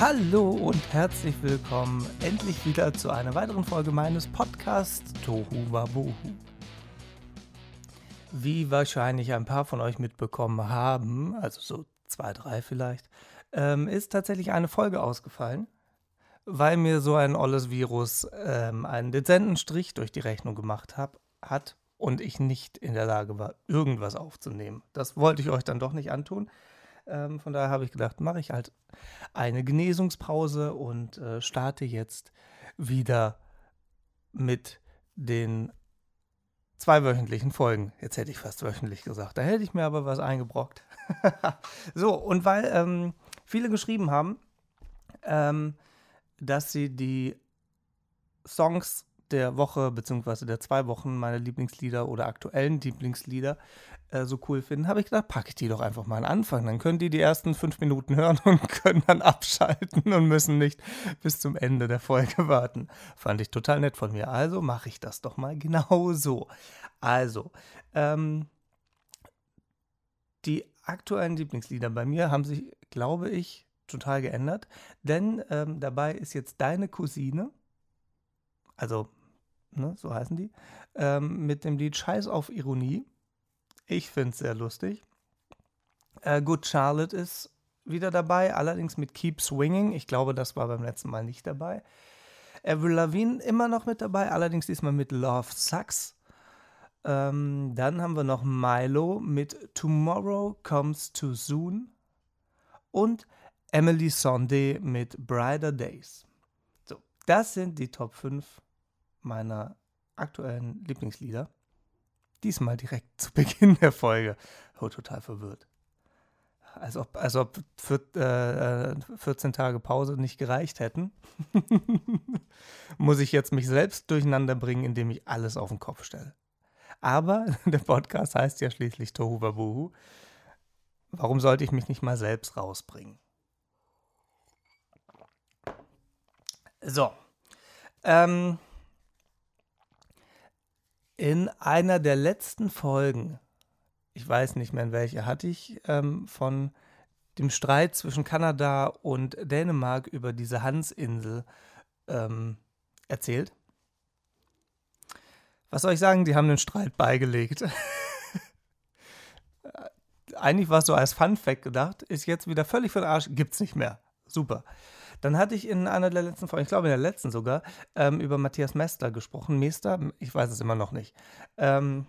Hallo und herzlich willkommen endlich wieder zu einer weiteren Folge meines Podcasts Tohu Wabohu. Wie wahrscheinlich ein paar von euch mitbekommen haben, also so zwei, drei vielleicht, ähm, ist tatsächlich eine Folge ausgefallen, weil mir so ein olles Virus ähm, einen dezenten Strich durch die Rechnung gemacht hab, hat und ich nicht in der Lage war, irgendwas aufzunehmen. Das wollte ich euch dann doch nicht antun. Ähm, von daher habe ich gedacht, mache ich halt eine Genesungspause und äh, starte jetzt wieder mit den zweiwöchentlichen Folgen. Jetzt hätte ich fast wöchentlich gesagt. Da hätte ich mir aber was eingebrockt. so, und weil ähm, viele geschrieben haben, ähm, dass sie die Songs der Woche bzw. der zwei Wochen meine Lieblingslieder oder aktuellen Lieblingslieder äh, so cool finden, habe ich gedacht, packe ich die doch einfach mal an Anfang. Dann können die die ersten fünf Minuten hören und können dann abschalten und müssen nicht bis zum Ende der Folge warten. Fand ich total nett von mir. Also mache ich das doch mal genau so. Also, ähm, die aktuellen Lieblingslieder bei mir haben sich, glaube ich, total geändert. Denn ähm, dabei ist jetzt deine Cousine, also ne, so heißen die, ähm, mit dem Lied Scheiß auf Ironie. Ich finde es sehr lustig. Äh, Good Charlotte ist wieder dabei, allerdings mit Keep Swinging. Ich glaube, das war beim letzten Mal nicht dabei. Avril Lavigne immer noch mit dabei, allerdings diesmal mit Love Sucks. Ähm, dann haben wir noch Milo mit Tomorrow Comes Too Soon und Emily Sondé mit Brighter Days. So, das sind die Top 5 meiner aktuellen Lieblingslieder. Diesmal direkt zu Beginn der Folge. Oh, total verwirrt. Als ob, als ob für, äh, 14 Tage Pause nicht gereicht hätten. Muss ich jetzt mich selbst durcheinander bringen, indem ich alles auf den Kopf stelle. Aber der Podcast heißt ja schließlich Tohu Wabuhu. Warum sollte ich mich nicht mal selbst rausbringen? So. Ähm, in einer der letzten Folgen, ich weiß nicht mehr in welcher, hatte ich ähm, von dem Streit zwischen Kanada und Dänemark über diese Hansinsel ähm, erzählt. Was soll ich sagen? Die haben den Streit beigelegt. Eigentlich war es so als Fun Fact gedacht, ist jetzt wieder völlig für den Arsch, gibt's nicht mehr. Super. Dann hatte ich in einer der letzten Folgen, ich glaube in der letzten sogar, ähm, über Matthias Mester gesprochen. Mester, ich weiß es immer noch nicht. Ähm,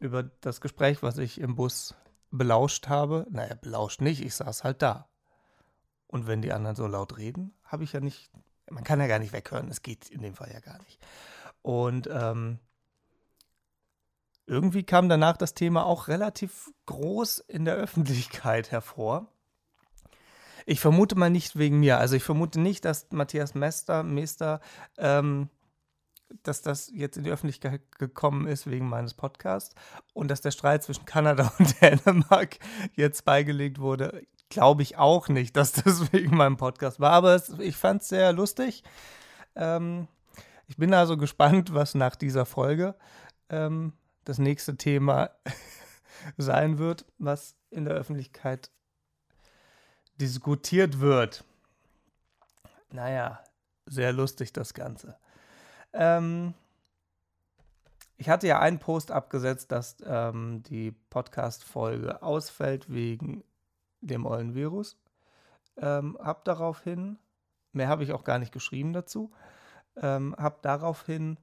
über das Gespräch, was ich im Bus belauscht habe. Naja, belauscht nicht, ich saß halt da. Und wenn die anderen so laut reden, habe ich ja nicht, man kann ja gar nicht weghören, es geht in dem Fall ja gar nicht. Und ähm, irgendwie kam danach das Thema auch relativ groß in der Öffentlichkeit hervor. Ich vermute mal nicht wegen mir. Also ich vermute nicht, dass Matthias Mester, Mester, ähm, dass das jetzt in die Öffentlichkeit gekommen ist wegen meines Podcasts und dass der Streit zwischen Kanada und Dänemark jetzt beigelegt wurde. Glaube ich auch nicht, dass das wegen meinem Podcast war. Aber es, ich fand es sehr lustig. Ähm, ich bin also gespannt, was nach dieser Folge ähm, das nächste Thema sein wird, was in der Öffentlichkeit diskutiert wird. Naja, sehr lustig das Ganze. Ähm, ich hatte ja einen Post abgesetzt, dass ähm, die Podcast-Folge ausfällt wegen dem ollen Virus. Ähm, hab daraufhin, mehr habe ich auch gar nicht geschrieben dazu, ähm, hab daraufhin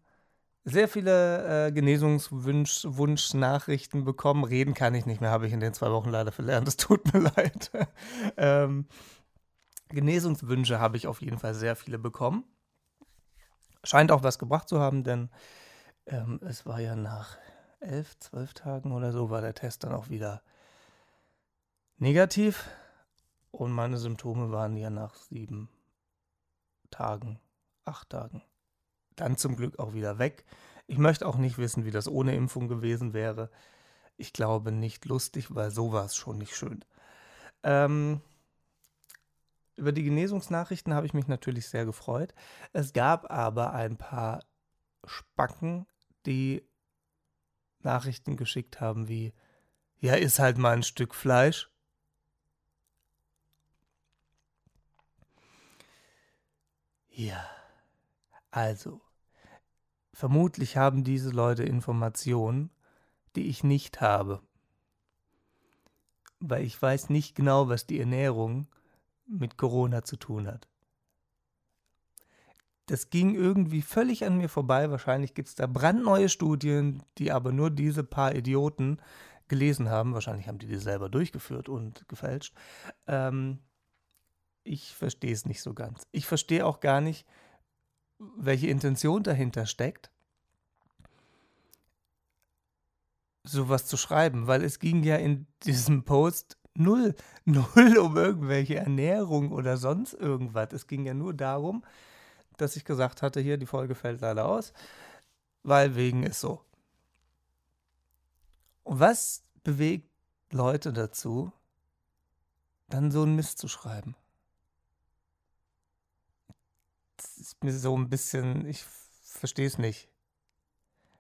sehr viele äh, Genesungswunsch-Nachrichten bekommen. Reden kann ich nicht mehr, habe ich in den zwei Wochen leider verlernt. Es tut mir leid. ähm, Genesungswünsche habe ich auf jeden Fall sehr viele bekommen. Scheint auch was gebracht zu haben, denn ähm, es war ja nach elf, zwölf Tagen oder so, war der Test dann auch wieder negativ. Und meine Symptome waren ja nach sieben Tagen, acht Tagen dann zum Glück auch wieder weg. Ich möchte auch nicht wissen, wie das ohne Impfung gewesen wäre. Ich glaube nicht lustig, weil so war es schon nicht schön. Ähm, über die Genesungsnachrichten habe ich mich natürlich sehr gefreut. Es gab aber ein paar Spacken, die Nachrichten geschickt haben wie, ja, ist halt mal ein Stück Fleisch. Also, vermutlich haben diese Leute Informationen, die ich nicht habe. Weil ich weiß nicht genau, was die Ernährung mit Corona zu tun hat. Das ging irgendwie völlig an mir vorbei. Wahrscheinlich gibt es da brandneue Studien, die aber nur diese paar Idioten gelesen haben. Wahrscheinlich haben die die selber durchgeführt und gefälscht. Ähm, ich verstehe es nicht so ganz. Ich verstehe auch gar nicht, welche Intention dahinter steckt, sowas zu schreiben, weil es ging ja in diesem Post null, null um irgendwelche Ernährung oder sonst irgendwas. Es ging ja nur darum, dass ich gesagt hatte, hier, die Folge fällt leider aus, weil wegen ist so. Und was bewegt Leute dazu, dann so einen Mist zu schreiben? Das ist mir so ein bisschen, ich verstehe es nicht.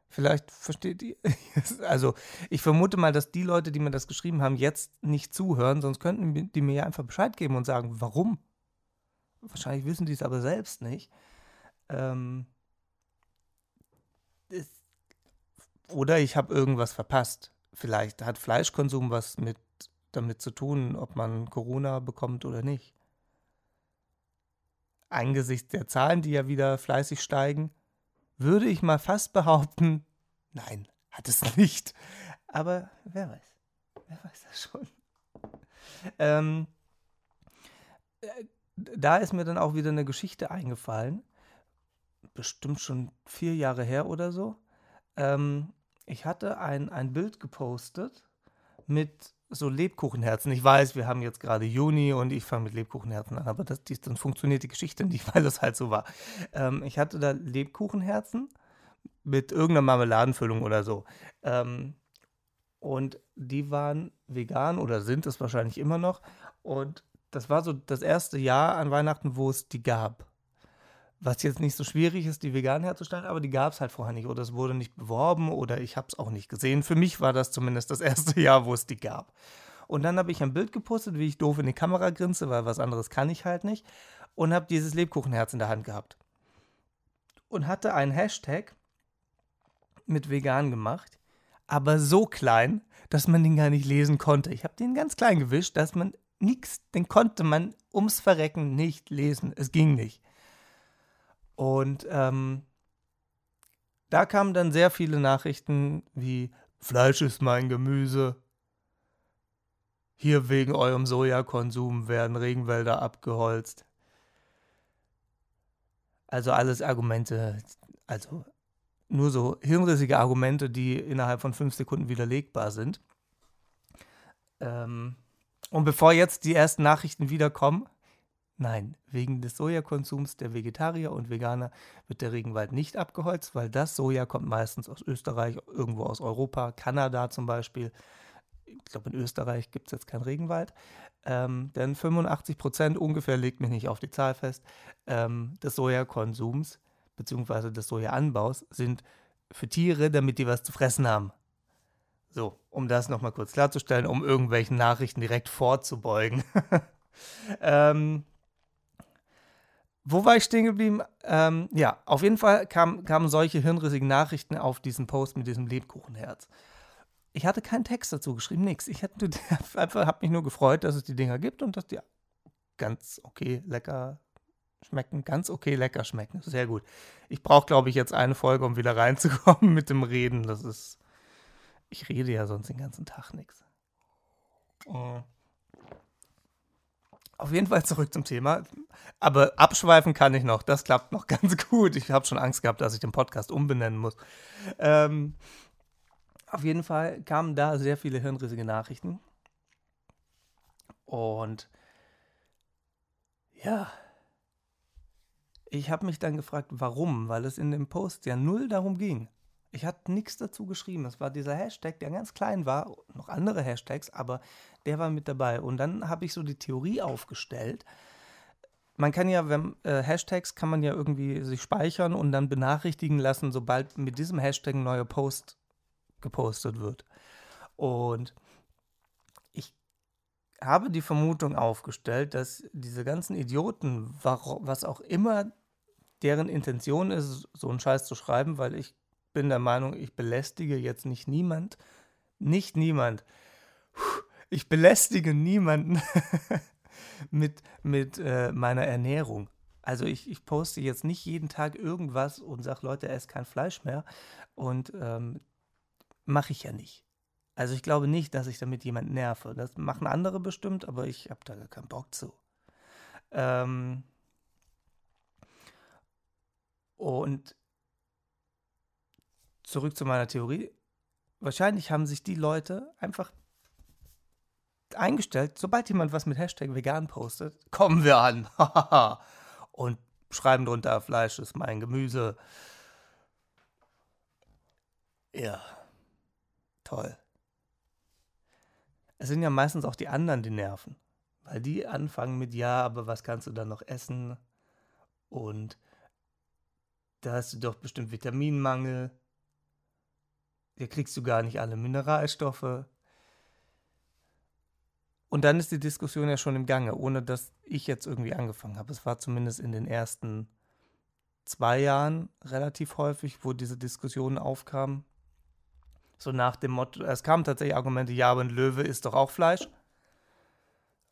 Vielleicht versteht ihr. Also, ich vermute mal, dass die Leute, die mir das geschrieben haben, jetzt nicht zuhören, sonst könnten die mir ja einfach Bescheid geben und sagen, warum. Wahrscheinlich wissen die es aber selbst nicht. Ähm, ist, oder ich habe irgendwas verpasst. Vielleicht hat Fleischkonsum was mit damit zu tun, ob man Corona bekommt oder nicht. Angesichts der Zahlen, die ja wieder fleißig steigen, würde ich mal fast behaupten, nein, hat es nicht. Aber wer weiß. Wer weiß das schon. Ähm, äh, da ist mir dann auch wieder eine Geschichte eingefallen bestimmt schon vier Jahre her oder so. Ähm, ich hatte ein, ein Bild gepostet mit so Lebkuchenherzen. Ich weiß, wir haben jetzt gerade Juni und ich fange mit Lebkuchenherzen an, aber das, dann funktioniert die Geschichte nicht, weil das halt so war. Ähm, ich hatte da Lebkuchenherzen mit irgendeiner Marmeladenfüllung oder so. Ähm, und die waren vegan oder sind es wahrscheinlich immer noch. Und das war so das erste Jahr an Weihnachten, wo es die gab. Was jetzt nicht so schwierig ist, die vegan herzustellen, aber die gab es halt vorher nicht oder es wurde nicht beworben oder ich habe es auch nicht gesehen. Für mich war das zumindest das erste Jahr, wo es die gab. Und dann habe ich ein Bild gepostet, wie ich doof in die Kamera grinse, weil was anderes kann ich halt nicht. Und habe dieses Lebkuchenherz in der Hand gehabt. Und hatte einen Hashtag mit vegan gemacht, aber so klein, dass man den gar nicht lesen konnte. Ich habe den ganz klein gewischt, dass man nichts, den konnte man ums Verrecken nicht lesen. Es ging nicht. Und ähm, da kamen dann sehr viele Nachrichten wie Fleisch ist mein Gemüse. Hier wegen eurem Sojakonsum werden Regenwälder abgeholzt. Also alles Argumente, also nur so hirnrissige Argumente, die innerhalb von fünf Sekunden widerlegbar sind. Ähm, und bevor jetzt die ersten Nachrichten wiederkommen, Nein, wegen des Sojakonsums der Vegetarier und Veganer wird der Regenwald nicht abgeholzt, weil das Soja kommt meistens aus Österreich, irgendwo aus Europa, Kanada zum Beispiel. Ich glaube, in Österreich gibt es jetzt keinen Regenwald. Ähm, denn 85 Prozent ungefähr, legt mich nicht auf die Zahl fest, ähm, des Sojakonsums bzw. des Sojaanbaus sind für Tiere, damit die was zu fressen haben. So, um das nochmal kurz klarzustellen, um irgendwelchen Nachrichten direkt vorzubeugen. ähm, wo war ich stehen geblieben? Ähm, ja, auf jeden Fall kam, kamen solche hirnrissigen Nachrichten auf diesen Post mit diesem Lebkuchenherz. Ich hatte keinen Text dazu geschrieben, nichts. Ich habe mich nur gefreut, dass es die Dinger gibt und dass die ganz okay lecker schmecken, ganz okay lecker schmecken. Sehr gut. Ich brauche, glaube ich, jetzt eine Folge, um wieder reinzukommen mit dem Reden. Das ist. Ich rede ja sonst den ganzen Tag nichts. Oh. Auf jeden Fall zurück zum Thema. Aber abschweifen kann ich noch. Das klappt noch ganz gut. Ich habe schon Angst gehabt, dass ich den Podcast umbenennen muss. Ähm, auf jeden Fall kamen da sehr viele hirnrissige Nachrichten. Und ja, ich habe mich dann gefragt, warum, weil es in dem Post ja null darum ging. Ich hatte nichts dazu geschrieben. Es war dieser Hashtag, der ganz klein war, noch andere Hashtags, aber der war mit dabei. Und dann habe ich so die Theorie aufgestellt. Man kann ja, wenn äh, Hashtags kann man ja irgendwie sich speichern und dann benachrichtigen lassen, sobald mit diesem Hashtag ein neuer Post gepostet wird. Und ich habe die Vermutung aufgestellt, dass diese ganzen Idioten, was auch immer deren Intention ist, so einen Scheiß zu schreiben, weil ich bin der Meinung, ich belästige jetzt nicht niemand. Nicht niemand. Ich belästige niemanden mit, mit äh, meiner Ernährung. Also ich, ich poste jetzt nicht jeden Tag irgendwas und sage, Leute, esst kein Fleisch mehr. Und ähm, mache ich ja nicht. Also ich glaube nicht, dass ich damit jemand nerve. Das machen andere bestimmt, aber ich habe da gar keinen Bock zu. Ähm und zurück zu meiner Theorie. Wahrscheinlich haben sich die Leute einfach eingestellt, sobald jemand was mit Hashtag vegan postet, kommen wir an. und schreiben drunter, Fleisch ist mein Gemüse. Ja, toll. Es sind ja meistens auch die anderen, die nerven. Weil die anfangen mit, ja, aber was kannst du dann noch essen? Und da hast du doch bestimmt Vitaminmangel. Hier kriegst du gar nicht alle Mineralstoffe. Und dann ist die Diskussion ja schon im Gange, ohne dass ich jetzt irgendwie angefangen habe. Es war zumindest in den ersten zwei Jahren relativ häufig, wo diese Diskussionen aufkamen. So nach dem Motto, es kamen tatsächlich Argumente, ja, aber ein Löwe isst doch auch Fleisch.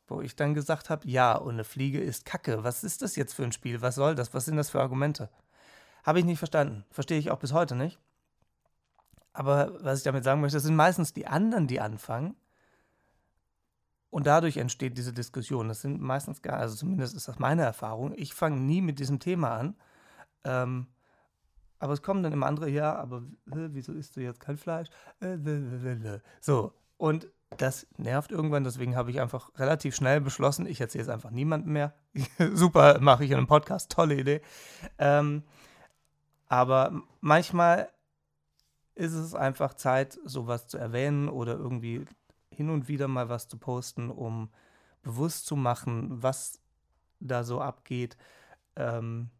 Wo ich dann gesagt habe, ja, und eine Fliege ist Kacke. Was ist das jetzt für ein Spiel? Was soll das? Was sind das für Argumente? Habe ich nicht verstanden. Verstehe ich auch bis heute nicht. Aber was ich damit sagen möchte, das sind meistens die anderen, die anfangen. Und dadurch entsteht diese Diskussion. Das sind meistens gar, also zumindest ist das meine Erfahrung. Ich fange nie mit diesem Thema an. Ähm, aber es kommen dann immer andere, ja, aber äh, wieso isst du jetzt kein Fleisch? Äh, so, und das nervt irgendwann, deswegen habe ich einfach relativ schnell beschlossen, ich erzähle es einfach niemandem mehr. Super, mache ich in einem Podcast, tolle Idee. Ähm, aber manchmal ist es einfach Zeit, sowas zu erwähnen oder irgendwie hin und wieder mal was zu posten, um bewusst zu machen, was da so abgeht. Ähm,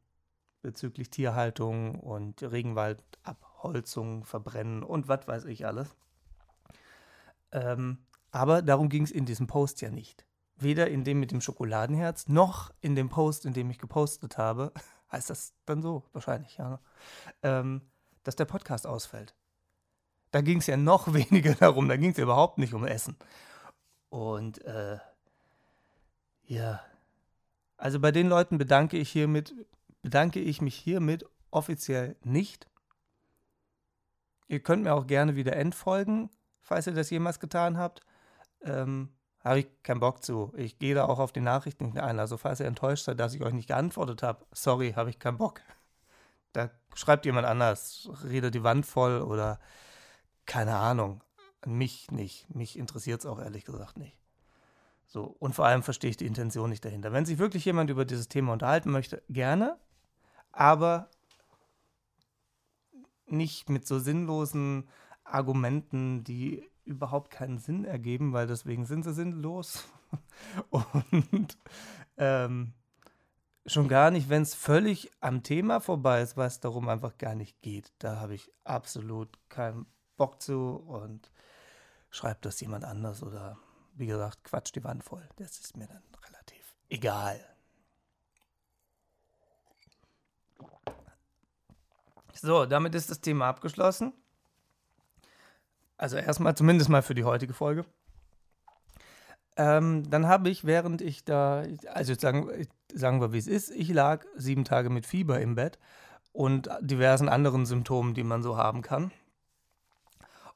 bezüglich Tierhaltung und Regenwaldabholzung, Verbrennen und was weiß ich alles. Ähm, aber darum ging es in diesem Post ja nicht. Weder in dem mit dem Schokoladenherz, noch in dem Post, in dem ich gepostet habe, heißt das dann so, wahrscheinlich, ja, ähm, dass der Podcast ausfällt. Da ging es ja noch weniger darum, da ging es ja überhaupt nicht um Essen. Und äh, ja, also bei den Leuten bedanke ich hiermit bedanke ich mich hiermit offiziell nicht. Ihr könnt mir auch gerne wieder entfolgen, falls ihr das jemals getan habt. Ähm, habe ich keinen Bock zu. Ich gehe da auch auf die Nachrichten ein. Also falls ihr enttäuscht seid, dass ich euch nicht geantwortet habe, sorry, habe ich keinen Bock. Da schreibt jemand anders, redet die Wand voll oder keine Ahnung. Mich nicht. Mich interessiert es auch ehrlich gesagt nicht. So, und vor allem verstehe ich die Intention nicht dahinter. Wenn sich wirklich jemand über dieses Thema unterhalten möchte, gerne aber nicht mit so sinnlosen Argumenten, die überhaupt keinen Sinn ergeben, weil deswegen sind sie sinnlos. Und ähm, schon gar nicht, wenn es völlig am Thema vorbei ist, was darum einfach gar nicht geht. Da habe ich absolut keinen Bock zu und schreibt das jemand anders oder wie gesagt, quatsch die Wand voll. Das ist mir dann relativ egal. So, damit ist das Thema abgeschlossen. Also erstmal, zumindest mal für die heutige Folge. Ähm, dann habe ich, während ich da, also sagen, sagen wir, wie es ist, ich lag sieben Tage mit Fieber im Bett und diversen anderen Symptomen, die man so haben kann.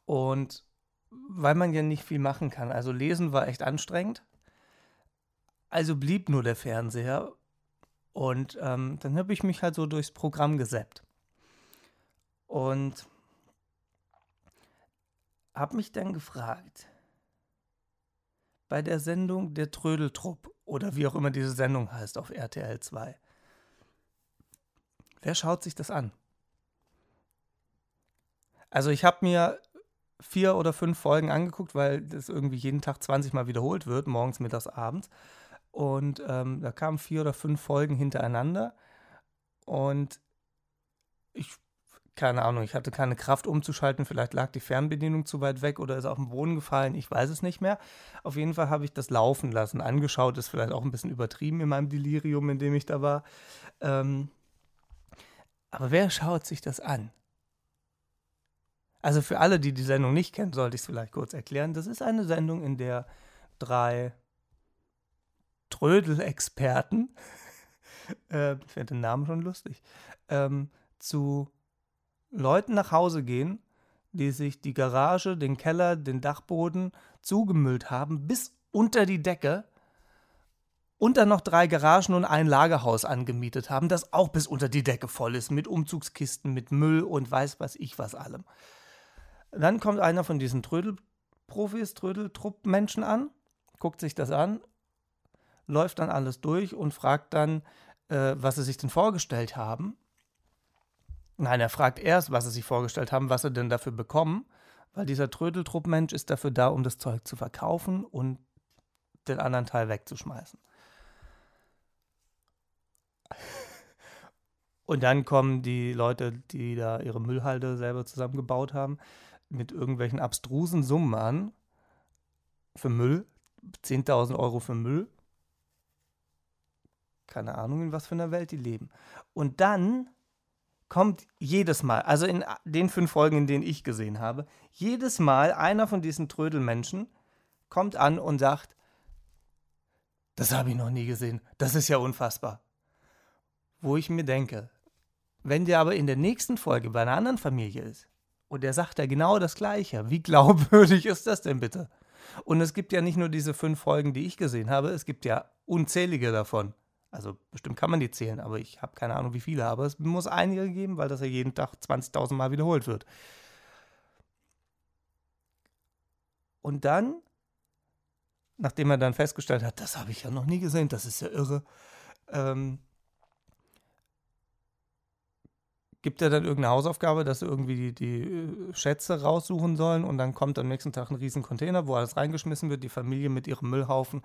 Und weil man ja nicht viel machen kann, also lesen war echt anstrengend. Also blieb nur der Fernseher und ähm, dann habe ich mich halt so durchs Programm gesäppt. Und habe mich dann gefragt, bei der Sendung Der Trödeltrupp oder wie auch immer diese Sendung heißt auf RTL 2, wer schaut sich das an? Also ich habe mir vier oder fünf Folgen angeguckt, weil das irgendwie jeden Tag 20 Mal wiederholt wird, morgens, mittags, abends. Und ähm, da kamen vier oder fünf Folgen hintereinander. Und ich keine Ahnung, ich hatte keine Kraft umzuschalten, vielleicht lag die Fernbedienung zu weit weg oder ist auf den Boden gefallen, ich weiß es nicht mehr. Auf jeden Fall habe ich das laufen lassen, angeschaut, ist vielleicht auch ein bisschen übertrieben in meinem Delirium, in dem ich da war. Ähm, Aber wer schaut sich das an? Also für alle, die die Sendung nicht kennen, sollte ich es vielleicht kurz erklären. Das ist eine Sendung, in der drei Trödel-Experten, äh, ich finde den Namen schon lustig, ähm, zu Leuten nach Hause gehen, die sich die Garage, den Keller, den Dachboden zugemüllt haben, bis unter die Decke und dann noch drei Garagen und ein Lagerhaus angemietet haben, das auch bis unter die Decke voll ist, mit Umzugskisten, mit Müll und weiß was ich was allem. Dann kommt einer von diesen Trödelprofis, Trödeltruppmenschen an, guckt sich das an, läuft dann alles durch und fragt dann, äh, was sie sich denn vorgestellt haben. Nein, er fragt erst, was sie sich vorgestellt haben, was sie denn dafür bekommen, weil dieser Trödeltruppmensch ist dafür da, um das Zeug zu verkaufen und den anderen Teil wegzuschmeißen. Und dann kommen die Leute, die da ihre Müllhalde selber zusammengebaut haben, mit irgendwelchen abstrusen Summen an für Müll. 10.000 Euro für Müll. Keine Ahnung, in was für einer Welt die leben. Und dann kommt jedes Mal, also in den fünf Folgen, in denen ich gesehen habe, jedes Mal einer von diesen Trödelmenschen kommt an und sagt, das habe ich noch nie gesehen, das ist ja unfassbar. Wo ich mir denke, wenn der aber in der nächsten Folge bei einer anderen Familie ist und der sagt ja genau das Gleiche, wie glaubwürdig ist das denn bitte? Und es gibt ja nicht nur diese fünf Folgen, die ich gesehen habe, es gibt ja unzählige davon. Also bestimmt kann man die zählen, aber ich habe keine Ahnung, wie viele. Aber es muss einige geben, weil das ja jeden Tag 20.000 Mal wiederholt wird. Und dann, nachdem er dann festgestellt hat, das habe ich ja noch nie gesehen, das ist ja irre, ähm, gibt er dann irgendeine Hausaufgabe, dass sie irgendwie die, die äh, Schätze raussuchen sollen und dann kommt am nächsten Tag ein riesen Container, wo alles reingeschmissen wird. Die Familie mit ihrem Müllhaufen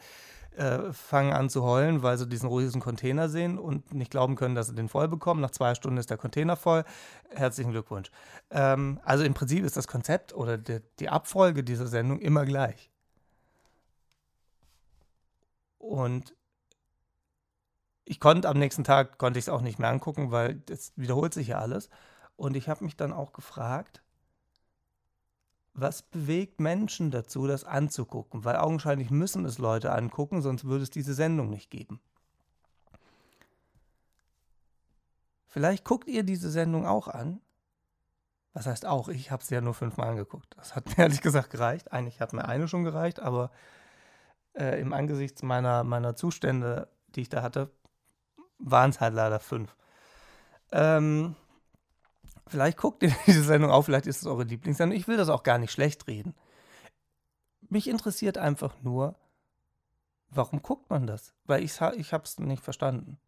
äh, fangen an zu heulen, weil sie diesen riesen Container sehen und nicht glauben können, dass sie den voll bekommen. Nach zwei Stunden ist der Container voll. Herzlichen Glückwunsch. Ähm, also im Prinzip ist das Konzept oder die, die Abfolge dieser Sendung immer gleich. Und ich konnte am nächsten Tag, konnte ich es auch nicht mehr angucken, weil das wiederholt sich ja alles. Und ich habe mich dann auch gefragt, was bewegt Menschen dazu, das anzugucken? Weil augenscheinlich müssen es Leute angucken, sonst würde es diese Sendung nicht geben. Vielleicht guckt ihr diese Sendung auch an. Was heißt auch? Ich habe sie ja nur fünfmal angeguckt. Das hat mir ehrlich gesagt gereicht. Eigentlich hat mir eine schon gereicht, aber äh, im Angesicht meiner, meiner Zustände, die ich da hatte, waren es halt leider fünf. Ähm, vielleicht guckt ihr diese Sendung auch, vielleicht ist es eure Lieblingssendung. Ich will das auch gar nicht schlecht reden. Mich interessiert einfach nur, warum guckt man das? Weil ich, ich habe es nicht verstanden.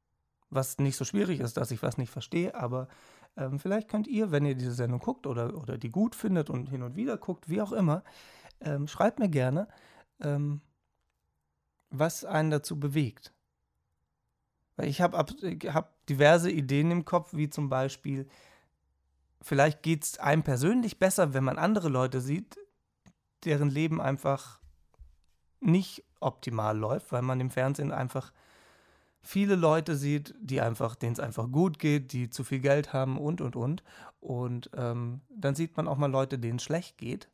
Was nicht so schwierig ist, dass ich was nicht verstehe, aber ähm, vielleicht könnt ihr, wenn ihr diese Sendung guckt oder, oder die gut findet und hin und wieder guckt, wie auch immer, ähm, schreibt mir gerne, ähm, was einen dazu bewegt. Ich habe hab diverse Ideen im Kopf, wie zum Beispiel, vielleicht geht es einem persönlich besser, wenn man andere Leute sieht, deren Leben einfach nicht optimal läuft, weil man im Fernsehen einfach viele Leute sieht, die einfach, denen es einfach gut geht, die zu viel Geld haben und und und. Und ähm, dann sieht man auch mal Leute, denen es schlecht geht.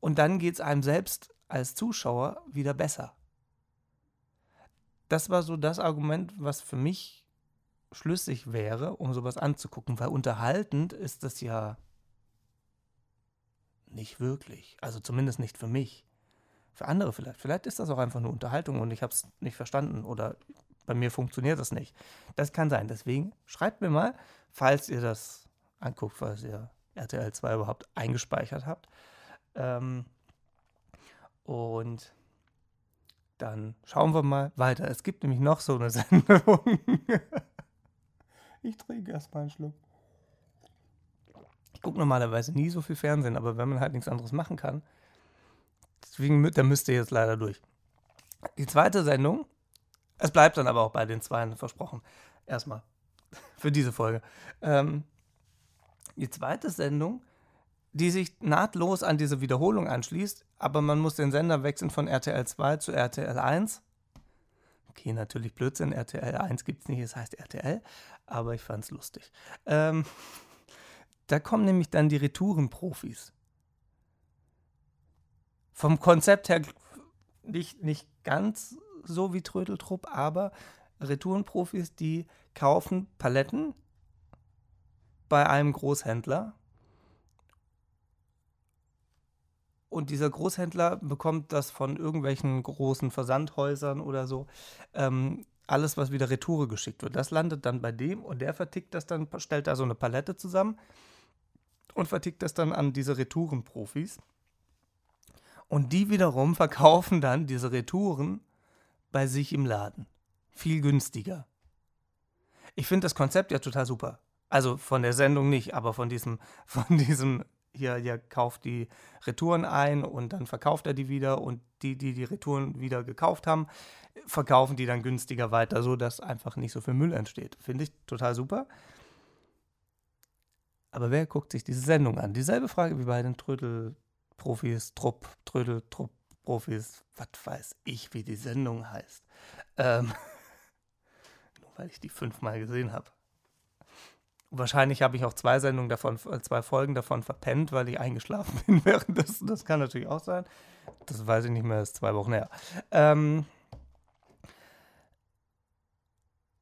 Und dann geht es einem selbst als Zuschauer wieder besser das war so das Argument, was für mich schlüssig wäre, um sowas anzugucken, weil unterhaltend ist das ja nicht wirklich. Also zumindest nicht für mich. Für andere vielleicht. Vielleicht ist das auch einfach nur Unterhaltung und ich habe es nicht verstanden oder bei mir funktioniert das nicht. Das kann sein. Deswegen schreibt mir mal, falls ihr das anguckt, falls ihr RTL 2 überhaupt eingespeichert habt. Ähm, und dann schauen wir mal weiter. Es gibt nämlich noch so eine Sendung. ich trinke erstmal einen Schluck. Ich gucke normalerweise nie so viel Fernsehen, aber wenn man halt nichts anderes machen kann, deswegen da müsst ihr jetzt leider durch. Die zweite Sendung, es bleibt dann aber auch bei den zwei, versprochen. Erstmal für diese Folge. Ähm, die zweite Sendung die sich nahtlos an diese Wiederholung anschließt, aber man muss den Sender wechseln von RTL 2 zu RTL 1. Okay, natürlich Blödsinn, RTL 1 gibt es nicht, es heißt RTL, aber ich fand es lustig. Ähm, da kommen nämlich dann die Retourenprofis. Vom Konzept her nicht, nicht ganz so wie Trödeltrupp, aber Retourenprofis, die kaufen Paletten bei einem Großhändler und dieser Großhändler bekommt das von irgendwelchen großen Versandhäusern oder so. Ähm, alles, was wieder Retoure geschickt wird, das landet dann bei dem und der vertickt das dann, stellt da so eine Palette zusammen und vertickt das dann an diese Retourenprofis. Und die wiederum verkaufen dann diese Retouren bei sich im Laden. Viel günstiger. Ich finde das Konzept ja total super. Also von der Sendung nicht, aber von diesem, von diesem, hier, hier kauft die Retouren ein und dann verkauft er die wieder und die, die die Retouren wieder gekauft haben, verkaufen die dann günstiger weiter, sodass einfach nicht so viel Müll entsteht. Finde ich total super. Aber wer guckt sich diese Sendung an? Dieselbe Frage wie bei den Trödel-Profis, Trupp, Trödel-Trupp-Profis, was weiß ich, wie die Sendung heißt. Ähm, nur weil ich die fünfmal gesehen habe. Wahrscheinlich habe ich auch zwei Sendungen davon, äh, zwei Folgen davon verpennt, weil ich eingeschlafen bin während des. Das kann natürlich auch sein. Das weiß ich nicht mehr, das ist zwei Wochen her. Ähm,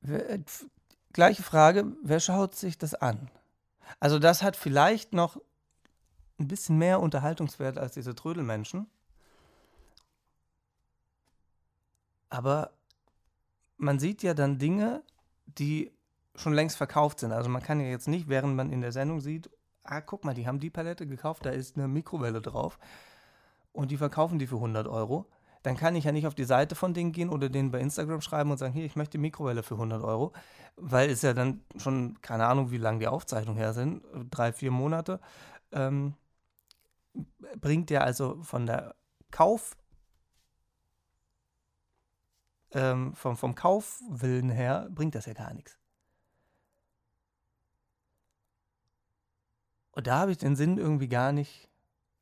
äh, gleiche Frage, wer schaut sich das an? Also das hat vielleicht noch ein bisschen mehr Unterhaltungswert als diese Trödelmenschen. Aber man sieht ja dann Dinge, die schon längst verkauft sind. Also man kann ja jetzt nicht, während man in der Sendung sieht, ah, guck mal, die haben die Palette gekauft, da ist eine Mikrowelle drauf und die verkaufen die für 100 Euro. Dann kann ich ja nicht auf die Seite von denen gehen oder denen bei Instagram schreiben und sagen, hier, ich möchte die Mikrowelle für 100 Euro, weil es ja dann schon, keine Ahnung, wie lange die Aufzeichnungen her sind, drei, vier Monate, ähm, bringt ja also von der Kauf, ähm, vom, vom Kaufwillen her, bringt das ja gar nichts. Und da habe ich den Sinn irgendwie gar nicht,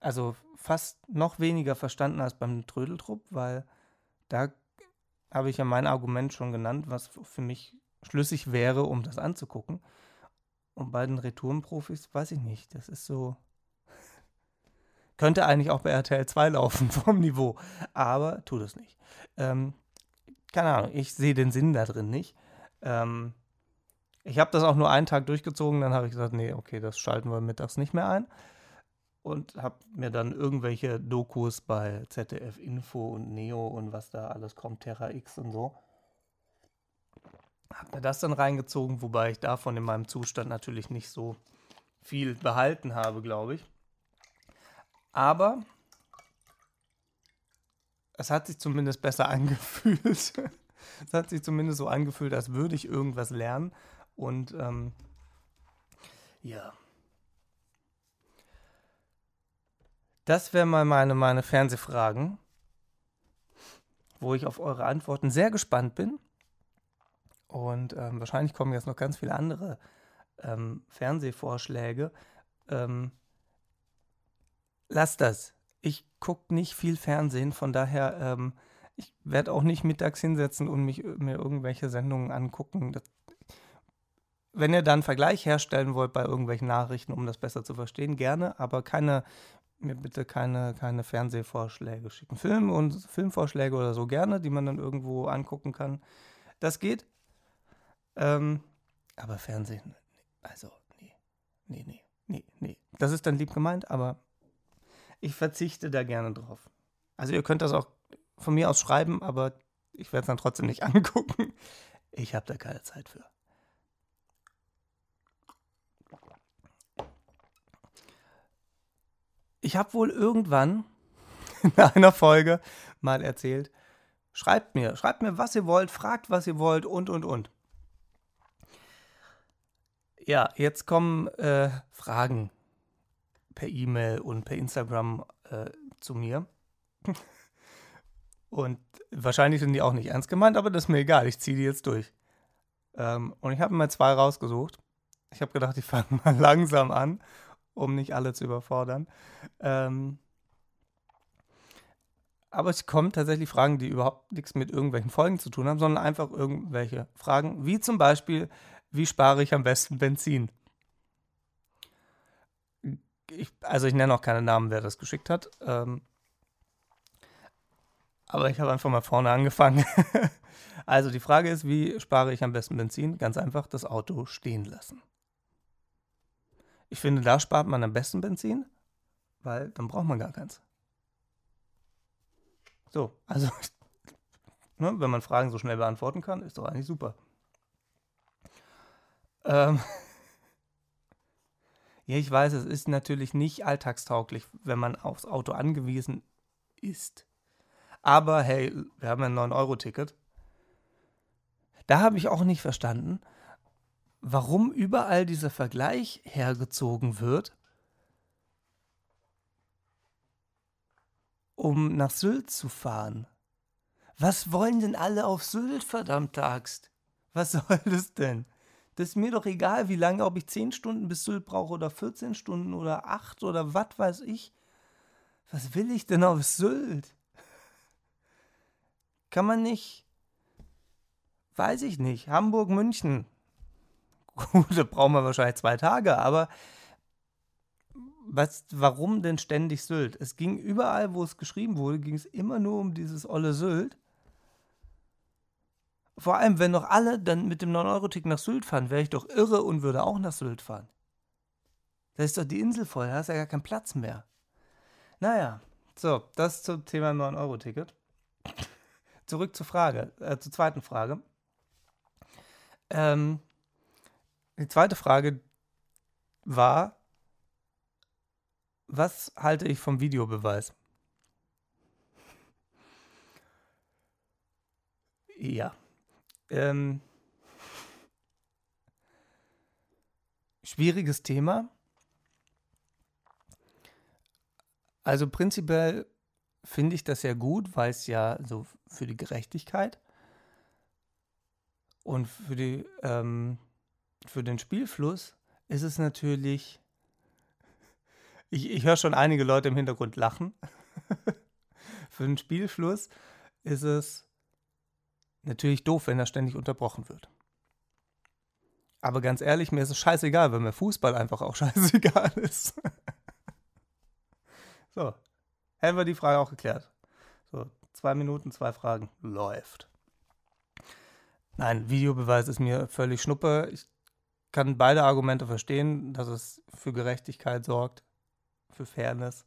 also fast noch weniger verstanden als beim Trödeltrupp, weil da habe ich ja mein Argument schon genannt, was für mich schlüssig wäre, um das anzugucken. Und bei den Retourenprofis weiß ich nicht. Das ist so. Könnte eigentlich auch bei RTL 2 laufen vom Niveau, aber tut es nicht. Ähm, keine Ahnung, ich sehe den Sinn da drin nicht. Ähm, ich habe das auch nur einen Tag durchgezogen, dann habe ich gesagt, nee, okay, das schalten wir mittags nicht mehr ein. Und habe mir dann irgendwelche Dokus bei ZDF Info und Neo und was da alles kommt, Terra X und so. Habe mir das dann reingezogen, wobei ich davon in meinem Zustand natürlich nicht so viel behalten habe, glaube ich. Aber es hat sich zumindest besser angefühlt. es hat sich zumindest so angefühlt, als würde ich irgendwas lernen. Und ähm, ja. Das wären mal meine, meine Fernsehfragen, wo ich auf eure Antworten sehr gespannt bin. Und ähm, wahrscheinlich kommen jetzt noch ganz viele andere ähm, Fernsehvorschläge. Ähm, lasst das. Ich gucke nicht viel Fernsehen, von daher, ähm, ich werde auch nicht mittags hinsetzen und mich, mir irgendwelche Sendungen angucken. Das wenn ihr dann einen Vergleich herstellen wollt bei irgendwelchen Nachrichten, um das besser zu verstehen, gerne, aber keine, mir bitte keine, keine Fernsehvorschläge schicken. Film und Filmvorschläge oder so gerne, die man dann irgendwo angucken kann. Das geht. Ähm, aber Fernsehen, also, nee, nee, nee, nee, nee. Das ist dann lieb gemeint, aber ich verzichte da gerne drauf. Also ihr könnt das auch von mir aus schreiben, aber ich werde es dann trotzdem nicht angucken. Ich habe da keine Zeit für. Ich habe wohl irgendwann in einer Folge mal erzählt, schreibt mir, schreibt mir, was ihr wollt, fragt, was ihr wollt und, und, und. Ja, jetzt kommen äh, Fragen per E-Mail und per Instagram äh, zu mir. und wahrscheinlich sind die auch nicht ernst gemeint, aber das ist mir egal, ich ziehe die jetzt durch. Ähm, und ich habe mir zwei rausgesucht. Ich habe gedacht, ich fange mal langsam an um nicht alle zu überfordern. Ähm, Aber es kommen tatsächlich Fragen, die überhaupt nichts mit irgendwelchen Folgen zu tun haben, sondern einfach irgendwelche Fragen, wie zum Beispiel, wie spare ich am besten Benzin? Ich, also ich nenne auch keine Namen, wer das geschickt hat. Ähm, aber ich habe einfach mal vorne angefangen. also die Frage ist, wie spare ich am besten Benzin? Ganz einfach, das Auto stehen lassen. Ich finde, da spart man am besten Benzin, weil dann braucht man gar keins. So, also, ne, wenn man Fragen so schnell beantworten kann, ist doch eigentlich super. Ähm, ja, ich weiß, es ist natürlich nicht alltagstauglich, wenn man aufs Auto angewiesen ist. Aber hey, wir haben ein 9-Euro-Ticket. Da habe ich auch nicht verstanden, warum überall dieser Vergleich hergezogen wird, um nach Sylt zu fahren. Was wollen denn alle auf Sylt, verdammt Axt? Was soll das denn? Das ist mir doch egal, wie lange, ob ich 10 Stunden bis Sylt brauche oder 14 Stunden oder 8 oder was weiß ich. Was will ich denn auf Sylt? Kann man nicht. Weiß ich nicht. Hamburg, München. Gut, da brauchen wir wahrscheinlich zwei Tage, aber was, warum denn ständig Sylt? Es ging überall, wo es geschrieben wurde, ging es immer nur um dieses olle Sylt. Vor allem, wenn noch alle dann mit dem 9-Euro-Tick nach Sylt fahren, wäre ich doch irre und würde auch nach Sylt fahren. Da ist doch die Insel voll, da hast ja gar keinen Platz mehr. Naja, so, das zum Thema 9-Euro-Ticket. Zurück zur Frage, äh, zur zweiten Frage. Ähm, die zweite Frage war, was halte ich vom Videobeweis? Ja. Ähm, schwieriges Thema. Also prinzipiell finde ich das ja gut, weil es ja so für die Gerechtigkeit und für, die, ähm, für den Spielfluss ist es natürlich. Ich, ich höre schon einige Leute im Hintergrund lachen. für den Spielfluss ist es natürlich doof, wenn er ständig unterbrochen wird. Aber ganz ehrlich, mir ist es scheißegal, wenn mir Fußball einfach auch scheißegal ist. so, hätten wir die Frage auch geklärt. So, zwei Minuten, zwei Fragen. Läuft. Nein, Videobeweis ist mir völlig schnuppe. Ich kann beide Argumente verstehen, dass es für Gerechtigkeit sorgt, für Fairness.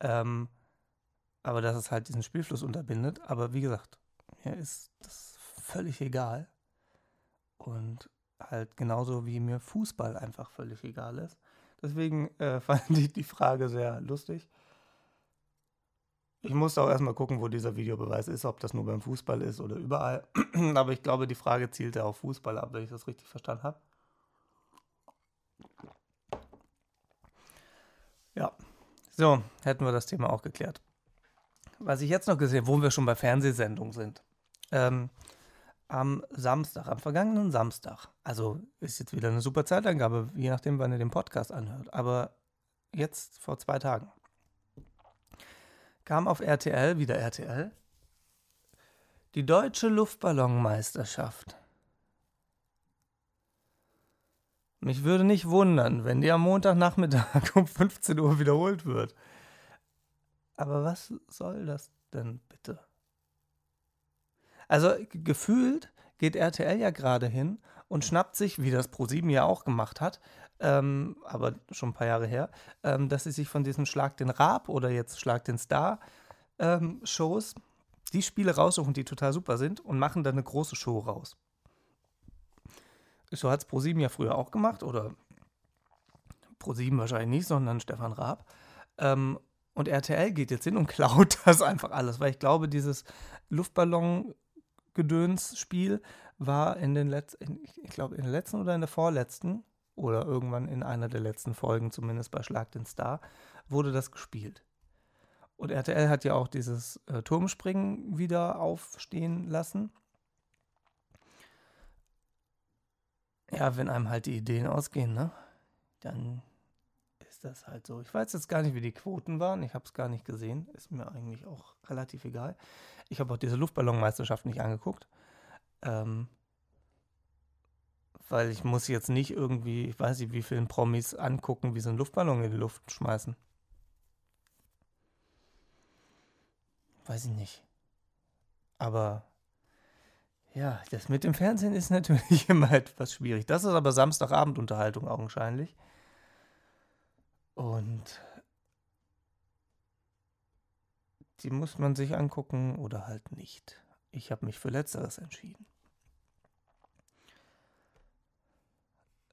Ähm, aber dass es halt diesen Spielfluss unterbindet. Aber wie gesagt, mir ist das völlig egal. Und halt genauso wie mir Fußball einfach völlig egal ist. Deswegen äh, fand ich die Frage sehr lustig. Ich musste auch erstmal gucken, wo dieser Videobeweis ist, ob das nur beim Fußball ist oder überall. Aber ich glaube, die Frage zielte auf Fußball ab, wenn ich das richtig verstanden habe. Ja, so, hätten wir das Thema auch geklärt. Was ich jetzt noch gesehen habe, wo wir schon bei Fernsehsendungen sind. Ähm, am Samstag, am vergangenen Samstag, also ist jetzt wieder eine super Zeitangabe, je nachdem, wann ihr den Podcast anhört, aber jetzt vor zwei Tagen kam auf RTL, wieder RTL, die deutsche Luftballonmeisterschaft. Mich würde nicht wundern, wenn die am Montagnachmittag um 15 Uhr wiederholt wird. Aber was soll das denn bitte? Also gefühlt geht RTL ja gerade hin und schnappt sich, wie das ProSieben ja auch gemacht hat, ähm, aber schon ein paar Jahre her, ähm, dass sie sich von diesem Schlag den Raab oder jetzt Schlag den Star ähm, Shows die Spiele raussuchen, die total super sind und machen dann eine große Show raus. So hat es ProSieben ja früher auch gemacht oder ProSieben wahrscheinlich nicht, sondern Stefan Raab. Ähm, und RTL geht jetzt hin und klaut das einfach alles, weil ich glaube, dieses Luftballon-Gedöns-Spiel war in den letzten, ich glaube, in der letzten oder in der vorletzten oder irgendwann in einer der letzten Folgen, zumindest bei Schlag den Star, wurde das gespielt. Und RTL hat ja auch dieses äh, Turmspringen wieder aufstehen lassen. Ja, wenn einem halt die Ideen ausgehen, ne? Dann ist das halt so. Ich weiß jetzt gar nicht, wie die Quoten waren. Ich habe es gar nicht gesehen. Ist mir eigentlich auch relativ egal. Ich habe auch diese Luftballonmeisterschaft nicht angeguckt. Ähm, weil ich muss jetzt nicht irgendwie, ich weiß nicht, wie vielen Promis angucken, wie sie einen Luftballon in die Luft schmeißen. Weiß ich nicht. Aber ja, das mit dem Fernsehen ist natürlich immer etwas schwierig. Das ist aber Samstagabendunterhaltung augenscheinlich. Und die muss man sich angucken oder halt nicht. Ich habe mich für letzteres entschieden.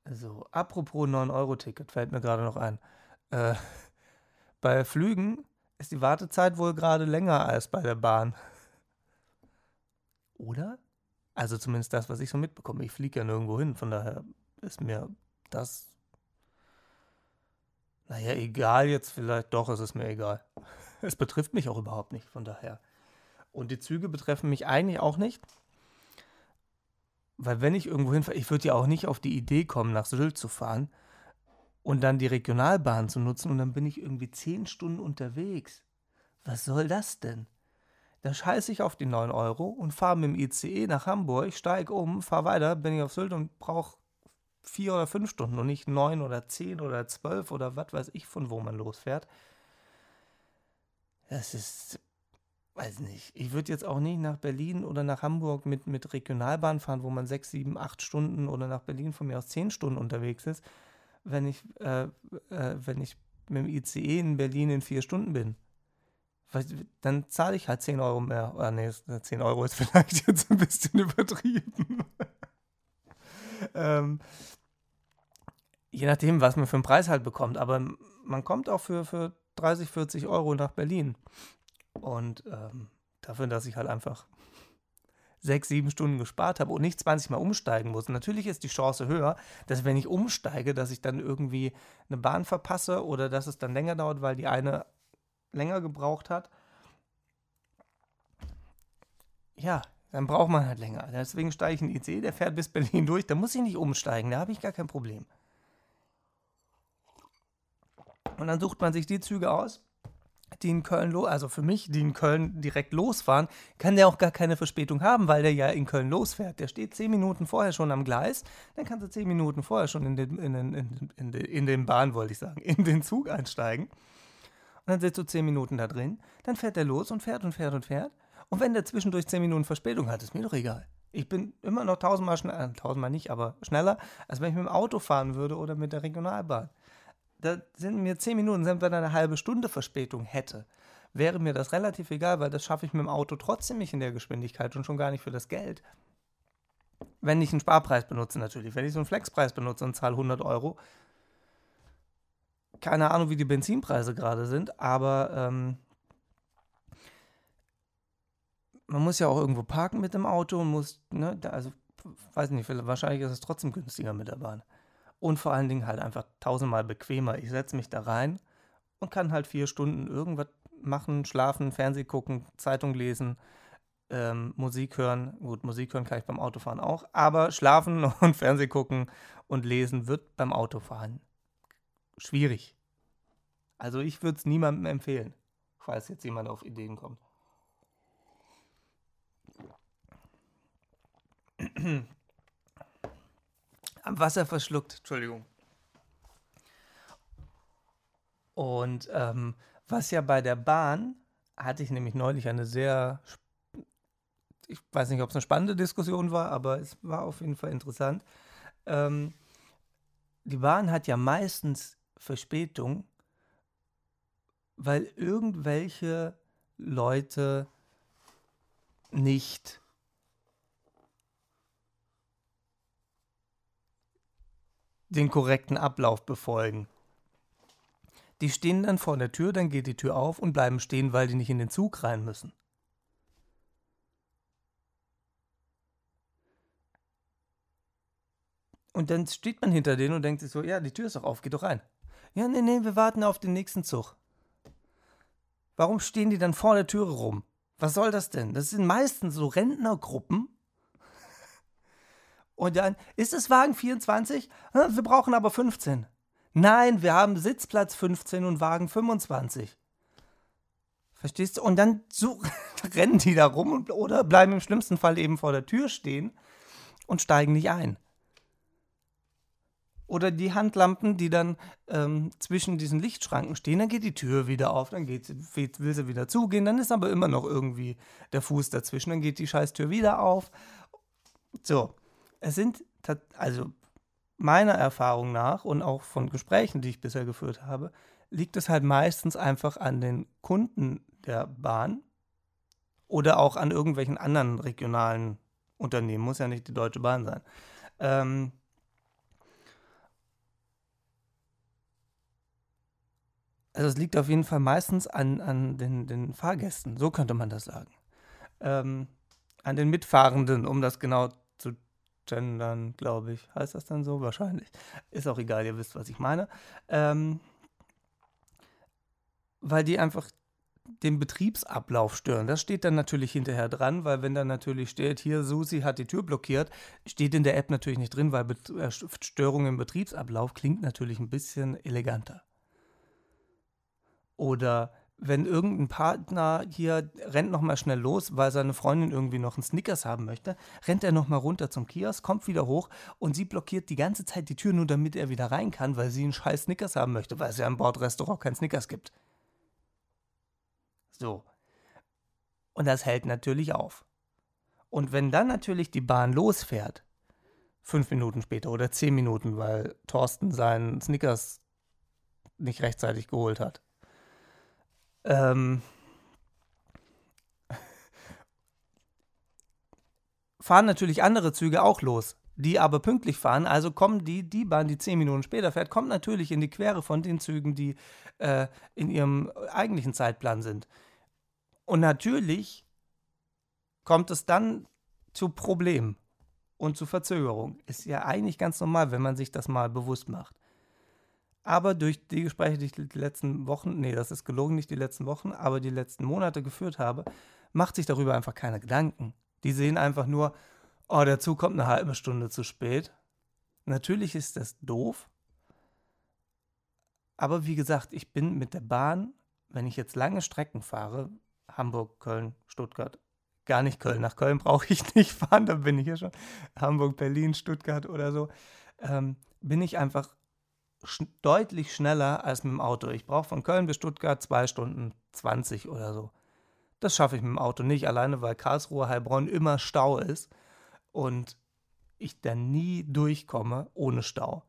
So, apropos 9-Euro-Ticket, fällt mir gerade noch ein. Äh, bei Flügen ist die Wartezeit wohl gerade länger als bei der Bahn. Oder? Also zumindest das, was ich so mitbekomme. Ich fliege ja nirgendwo hin, von daher ist mir das. Naja, egal jetzt vielleicht. Doch, es ist mir egal. Es betrifft mich auch überhaupt nicht, von daher. Und die Züge betreffen mich eigentlich auch nicht. Weil wenn ich irgendwo hinfahre, ich würde ja auch nicht auf die Idee kommen, nach Sylt zu fahren und dann die Regionalbahn zu nutzen und dann bin ich irgendwie zehn Stunden unterwegs. Was soll das denn? Dann scheiße ich auf die 9 Euro und fahre mit dem ICE nach Hamburg, steige um, fahre weiter, bin ich auf Sylt und brauche vier oder fünf Stunden und nicht neun oder zehn oder zwölf oder was weiß ich, von wo man losfährt. Das ist, weiß nicht. Ich würde jetzt auch nicht nach Berlin oder nach Hamburg mit, mit Regionalbahn fahren, wo man sechs, sieben, acht Stunden oder nach Berlin von mir aus zehn Stunden unterwegs ist, wenn ich, äh, äh, wenn ich mit dem ICE in Berlin in vier Stunden bin dann zahle ich halt 10 Euro mehr. Oder nee, 10 Euro ist vielleicht jetzt ein bisschen übertrieben. ähm, je nachdem, was man für einen Preis halt bekommt. Aber man kommt auch für, für 30, 40 Euro nach Berlin. Und ähm, dafür, dass ich halt einfach sechs, sieben Stunden gespart habe und nicht 20 Mal umsteigen muss. Natürlich ist die Chance höher, dass wenn ich umsteige, dass ich dann irgendwie eine Bahn verpasse oder dass es dann länger dauert, weil die eine länger gebraucht hat, ja, dann braucht man halt länger. Deswegen steige ich in den IC, der fährt bis Berlin durch, da muss ich nicht umsteigen, da habe ich gar kein Problem. Und dann sucht man sich die Züge aus, die in Köln, also für mich, die in Köln direkt losfahren, kann der auch gar keine Verspätung haben, weil der ja in Köln losfährt. Der steht zehn Minuten vorher schon am Gleis, dann kannst du zehn Minuten vorher schon in den, in den, in, in, in den Bahn, wollte ich sagen, in den Zug einsteigen. Und dann sitzt du zehn Minuten da drin, dann fährt er los und fährt und fährt und fährt. Und wenn der zwischendurch zehn Minuten Verspätung hat, ist mir doch egal. Ich bin immer noch tausendmal schneller, äh, tausendmal nicht, aber schneller, als wenn ich mit dem Auto fahren würde oder mit der Regionalbahn. Da sind mir zehn Minuten, selbst wenn er eine halbe Stunde Verspätung hätte, wäre mir das relativ egal, weil das schaffe ich mit dem Auto trotzdem nicht in der Geschwindigkeit und schon gar nicht für das Geld. Wenn ich einen Sparpreis benutze natürlich. Wenn ich so einen Flexpreis benutze und zahle 100 Euro, keine Ahnung, wie die Benzinpreise gerade sind, aber ähm, man muss ja auch irgendwo parken mit dem Auto und muss, ne, also weiß nicht, wahrscheinlich ist es trotzdem günstiger mit der Bahn. Und vor allen Dingen halt einfach tausendmal bequemer. Ich setze mich da rein und kann halt vier Stunden irgendwas machen, schlafen, Fernseh gucken, Zeitung lesen, ähm, Musik hören. Gut, Musik hören kann ich beim Autofahren auch, aber schlafen und Fernseh gucken und lesen wird beim Autofahren schwierig. Also ich würde es niemandem empfehlen, falls jetzt jemand auf Ideen kommt. Am Wasser verschluckt, Entschuldigung. Und ähm, was ja bei der Bahn, hatte ich nämlich neulich eine sehr, ich weiß nicht, ob es eine spannende Diskussion war, aber es war auf jeden Fall interessant. Ähm, die Bahn hat ja meistens Verspätung, weil irgendwelche Leute nicht den korrekten Ablauf befolgen. Die stehen dann vor der Tür, dann geht die Tür auf und bleiben stehen, weil die nicht in den Zug rein müssen. Und dann steht man hinter denen und denkt sich so, ja, die Tür ist doch auf, geh doch rein. Ja, nee, nee, wir warten auf den nächsten Zug. Warum stehen die dann vor der Türe rum? Was soll das denn? Das sind meistens so Rentnergruppen. Und dann, ist es Wagen 24? Wir brauchen aber 15. Nein, wir haben Sitzplatz 15 und Wagen 25. Verstehst du? Und dann so, rennen die da rum oder bleiben im schlimmsten Fall eben vor der Tür stehen und steigen nicht ein. Oder die Handlampen, die dann ähm, zwischen diesen Lichtschranken stehen, dann geht die Tür wieder auf, dann geht, will sie wieder zugehen, dann ist aber immer noch irgendwie der Fuß dazwischen, dann geht die Scheißtür wieder auf. So, es sind, also meiner Erfahrung nach und auch von Gesprächen, die ich bisher geführt habe, liegt es halt meistens einfach an den Kunden der Bahn oder auch an irgendwelchen anderen regionalen Unternehmen, muss ja nicht die Deutsche Bahn sein. Ähm, also es liegt auf jeden Fall meistens an, an den, den Fahrgästen, so könnte man das sagen. Ähm, an den Mitfahrenden, um das genau zu gendern, glaube ich. Heißt das dann so? Wahrscheinlich. Ist auch egal, ihr wisst, was ich meine. Ähm, weil die einfach den Betriebsablauf stören. Das steht dann natürlich hinterher dran, weil wenn dann natürlich steht, hier Susi hat die Tür blockiert, steht in der App natürlich nicht drin, weil äh, Störung im Betriebsablauf klingt natürlich ein bisschen eleganter. Oder wenn irgendein Partner hier rennt noch mal schnell los, weil seine Freundin irgendwie noch einen Snickers haben möchte, rennt er noch mal runter zum Kiosk, kommt wieder hoch und sie blockiert die ganze Zeit die Tür nur, damit er wieder rein kann, weil sie einen scheiß Snickers haben möchte, weil es ja im Bordrestaurant kein Snickers gibt. So. Und das hält natürlich auf. Und wenn dann natürlich die Bahn losfährt, fünf Minuten später oder zehn Minuten, weil Thorsten seinen Snickers nicht rechtzeitig geholt hat, ähm, fahren natürlich andere Züge auch los, die aber pünktlich fahren. Also kommen die, die Bahn, die zehn Minuten später fährt, kommt natürlich in die Quere von den Zügen, die äh, in ihrem eigentlichen Zeitplan sind. Und natürlich kommt es dann zu Problemen und zu Verzögerungen. Ist ja eigentlich ganz normal, wenn man sich das mal bewusst macht. Aber durch die Gespräche, die ich die letzten Wochen, nee, das ist gelogen, nicht die letzten Wochen, aber die letzten Monate geführt habe, macht sich darüber einfach keine Gedanken. Die sehen einfach nur, oh, der Zug kommt eine halbe Stunde zu spät. Natürlich ist das doof. Aber wie gesagt, ich bin mit der Bahn, wenn ich jetzt lange Strecken fahre, Hamburg, Köln, Stuttgart. Gar nicht Köln. Nach Köln brauche ich nicht fahren, da bin ich ja schon. Hamburg, Berlin, Stuttgart oder so. Ähm, bin ich einfach sch deutlich schneller als mit dem Auto. Ich brauche von Köln bis Stuttgart zwei Stunden 20 oder so. Das schaffe ich mit dem Auto nicht, alleine weil Karlsruhe, Heilbronn immer Stau ist und ich dann nie durchkomme ohne Stau.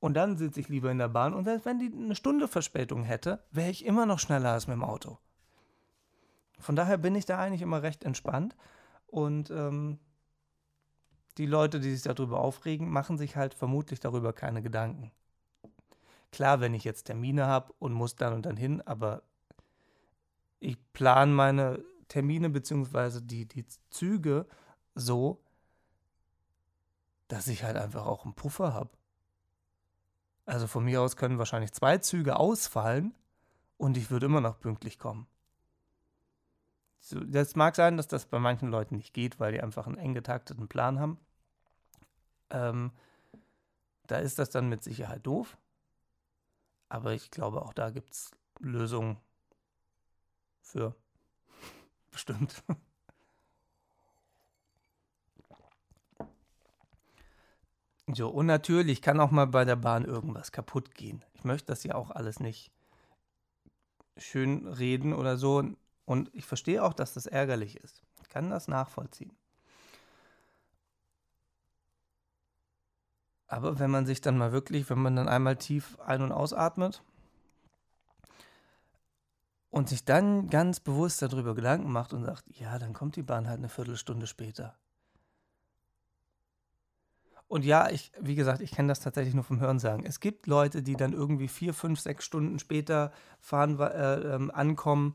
Und dann sitze ich lieber in der Bahn und selbst wenn die eine Stunde Verspätung hätte, wäre ich immer noch schneller als mit dem Auto. Von daher bin ich da eigentlich immer recht entspannt und ähm, die Leute, die sich darüber aufregen, machen sich halt vermutlich darüber keine Gedanken. Klar, wenn ich jetzt Termine habe und muss dann und dann hin, aber ich plane meine Termine bzw. Die, die Züge so, dass ich halt einfach auch einen Puffer habe. Also von mir aus können wahrscheinlich zwei Züge ausfallen und ich würde immer noch pünktlich kommen. Das mag sein, dass das bei manchen Leuten nicht geht, weil die einfach einen eng getakteten Plan haben. Ähm, da ist das dann mit Sicherheit doof. Aber ich glaube, auch da gibt es Lösungen für. Bestimmt. So, und natürlich kann auch mal bei der Bahn irgendwas kaputt gehen. Ich möchte das ja auch alles nicht schön reden oder so. Und ich verstehe auch, dass das ärgerlich ist. Ich kann das nachvollziehen. Aber wenn man sich dann mal wirklich, wenn man dann einmal tief ein- und ausatmet und sich dann ganz bewusst darüber Gedanken macht und sagt, ja, dann kommt die Bahn halt eine Viertelstunde später. Und ja, ich, wie gesagt, ich kenne das tatsächlich nur vom Hörensagen. Es gibt Leute, die dann irgendwie vier, fünf, sechs Stunden später fahren, äh, ähm, ankommen.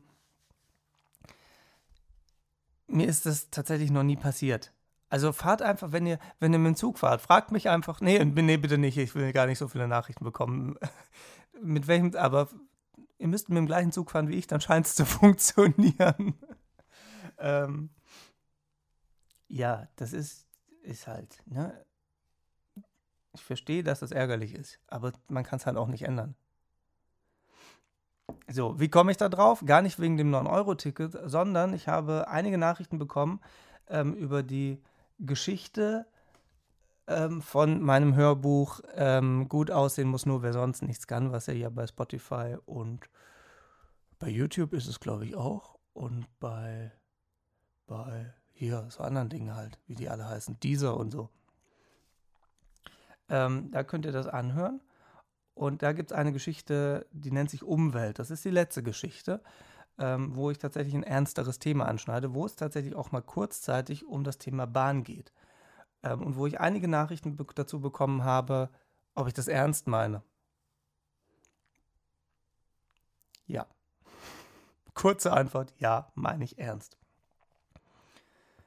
Mir ist das tatsächlich noch nie passiert. Also fahrt einfach, wenn ihr, wenn ihr mit dem Zug fahrt, fragt mich einfach, nee, nee, bitte nicht, ich will gar nicht so viele Nachrichten bekommen. mit welchem, aber ihr müsst mit dem gleichen Zug fahren wie ich, dann scheint es zu funktionieren. ähm, ja, das ist, ist halt, ne? Ich verstehe, dass das ärgerlich ist, aber man kann es halt auch nicht ändern. So, wie komme ich da drauf? Gar nicht wegen dem 9-Euro-Ticket, sondern ich habe einige Nachrichten bekommen ähm, über die Geschichte ähm, von meinem Hörbuch ähm, Gut aussehen muss nur, wer sonst nichts kann, was ja bei Spotify und bei YouTube ist es, glaube ich, auch. Und bei, bei hier, so anderen Dingen halt, wie die alle heißen, dieser und so. Ähm, da könnt ihr das anhören. Und da gibt es eine Geschichte, die nennt sich Umwelt. Das ist die letzte Geschichte, ähm, wo ich tatsächlich ein ernsteres Thema anschneide, wo es tatsächlich auch mal kurzzeitig um das Thema Bahn geht. Ähm, und wo ich einige Nachrichten be dazu bekommen habe, ob ich das ernst meine. Ja. Kurze Antwort, ja, meine ich ernst.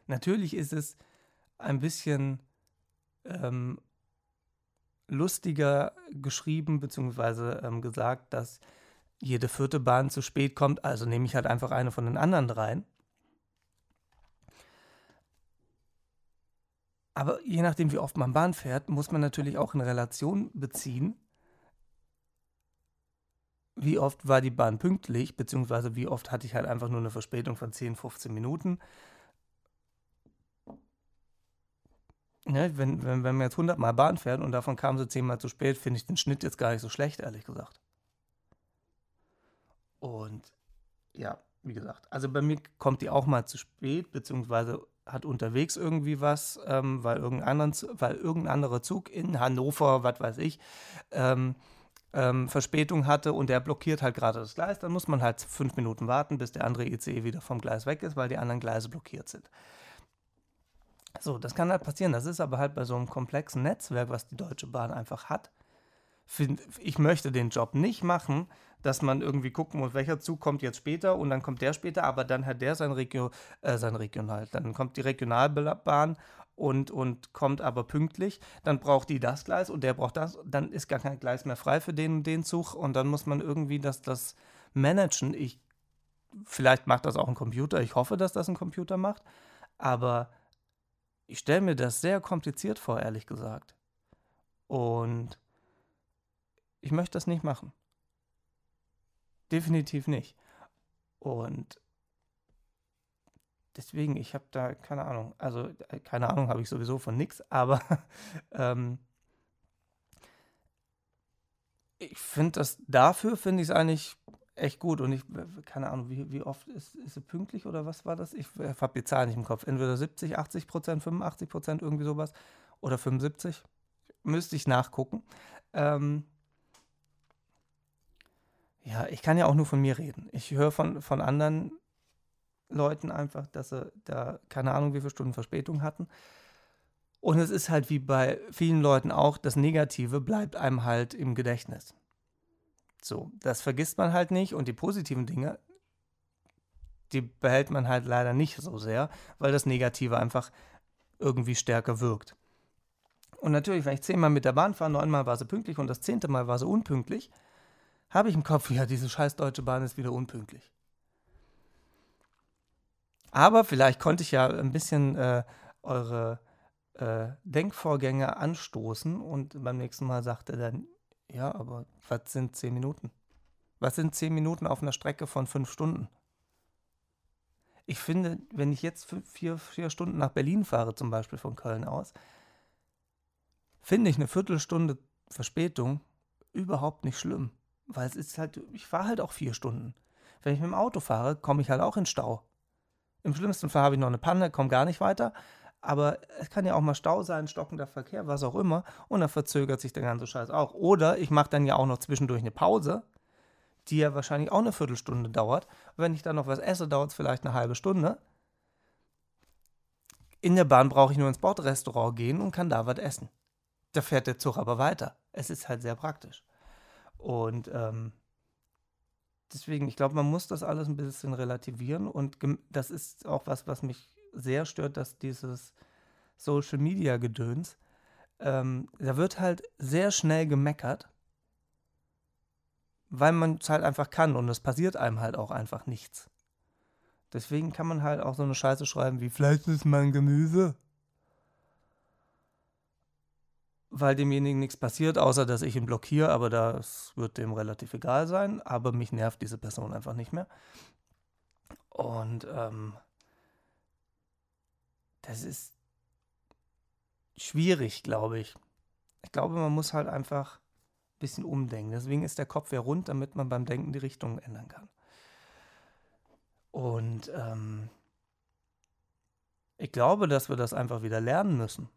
Natürlich ist es ein bisschen ähm, lustiger geschrieben bzw. Ähm, gesagt, dass jede vierte Bahn zu spät kommt, also nehme ich halt einfach eine von den anderen dreien. Aber je nachdem, wie oft man Bahn fährt, muss man natürlich auch in Relation beziehen, wie oft war die Bahn pünktlich, beziehungsweise wie oft hatte ich halt einfach nur eine Verspätung von 10, 15 Minuten. Ne, wenn, wenn, wenn man jetzt 100 Mal Bahn fährt und davon kam sie 10 Mal zu spät, finde ich den Schnitt jetzt gar nicht so schlecht, ehrlich gesagt. Und ja, wie gesagt, also bei mir kommt die auch mal zu spät, beziehungsweise hat unterwegs irgendwie was, ähm, weil, irgendein weil irgendein anderer Zug in Hannover, was weiß ich, ähm, ähm, Verspätung hatte und der blockiert halt gerade das Gleis, dann muss man halt fünf Minuten warten, bis der andere ICE wieder vom Gleis weg ist, weil die anderen Gleise blockiert sind. So, das kann halt passieren. Das ist aber halt bei so einem komplexen Netzwerk, was die Deutsche Bahn einfach hat. Ich möchte den Job nicht machen, dass man irgendwie gucken muss, welcher Zug kommt jetzt später und dann kommt der später, aber dann hat der sein, Regio, äh, sein Regional. Dann kommt die Regionalbahn und, und kommt aber pünktlich. Dann braucht die das Gleis und der braucht das. Dann ist gar kein Gleis mehr frei für den, den Zug und dann muss man irgendwie das, das managen. Ich, vielleicht macht das auch ein Computer. Ich hoffe, dass das ein Computer macht. Aber ich stelle mir das sehr kompliziert vor, ehrlich gesagt. Und ich möchte das nicht machen. Definitiv nicht. Und deswegen, ich habe da keine Ahnung. Also, äh, keine Ahnung habe ich sowieso von nichts, aber ähm, ich finde das, dafür finde ich es eigentlich echt gut. Und ich, keine Ahnung, wie, wie oft ist, ist sie pünktlich oder was war das? Ich habe die Zahl nicht im Kopf. Entweder 70, 80 Prozent, 85 Prozent, irgendwie sowas. Oder 75. Müsste ich nachgucken. Ähm, ja, ich kann ja auch nur von mir reden. Ich höre von, von anderen Leuten einfach, dass sie da keine Ahnung, wie viele Stunden Verspätung hatten. Und es ist halt wie bei vielen Leuten auch, das Negative bleibt einem halt im Gedächtnis. So, das vergisst man halt nicht und die positiven Dinge, die behält man halt leider nicht so sehr, weil das Negative einfach irgendwie stärker wirkt. Und natürlich, wenn ich zehnmal mit der Bahn fahre, neunmal war sie pünktlich und das zehnte Mal war sie unpünktlich, habe ich im Kopf, ja, diese scheiß Deutsche Bahn ist wieder unpünktlich. Aber vielleicht konnte ich ja ein bisschen äh, eure äh, Denkvorgänge anstoßen und beim nächsten Mal sagt er dann, ja, aber was sind zehn Minuten? Was sind zehn Minuten auf einer Strecke von fünf Stunden? Ich finde, wenn ich jetzt vier, vier Stunden nach Berlin fahre, zum Beispiel von Köln aus, finde ich eine Viertelstunde Verspätung überhaupt nicht schlimm. Weil es ist halt, ich fahre halt auch vier Stunden. Wenn ich mit dem Auto fahre, komme ich halt auch in Stau. Im schlimmsten Fall habe ich noch eine Panne, komme gar nicht weiter. Aber es kann ja auch mal Stau sein, stockender Verkehr, was auch immer. Und dann verzögert sich der ganze Scheiß auch. Oder ich mache dann ja auch noch zwischendurch eine Pause, die ja wahrscheinlich auch eine Viertelstunde dauert. wenn ich dann noch was esse, dauert es vielleicht eine halbe Stunde. In der Bahn brauche ich nur ins Bordrestaurant gehen und kann da was essen. Da fährt der Zug aber weiter. Es ist halt sehr praktisch. Und ähm, deswegen, ich glaube, man muss das alles ein bisschen relativieren. Und das ist auch was, was mich sehr stört, dass dieses Social Media Gedöns, ähm, da wird halt sehr schnell gemeckert, weil man es halt einfach kann und es passiert einem halt auch einfach nichts. Deswegen kann man halt auch so eine Scheiße schreiben wie Fleisch ist mein Gemüse. weil demjenigen nichts passiert, außer dass ich ihn blockiere, aber das wird dem relativ egal sein. Aber mich nervt diese Person einfach nicht mehr. Und ähm, das ist schwierig, glaube ich. Ich glaube, man muss halt einfach ein bisschen umdenken. Deswegen ist der Kopf ja rund, damit man beim Denken die Richtung ändern kann. Und ähm, ich glaube, dass wir das einfach wieder lernen müssen.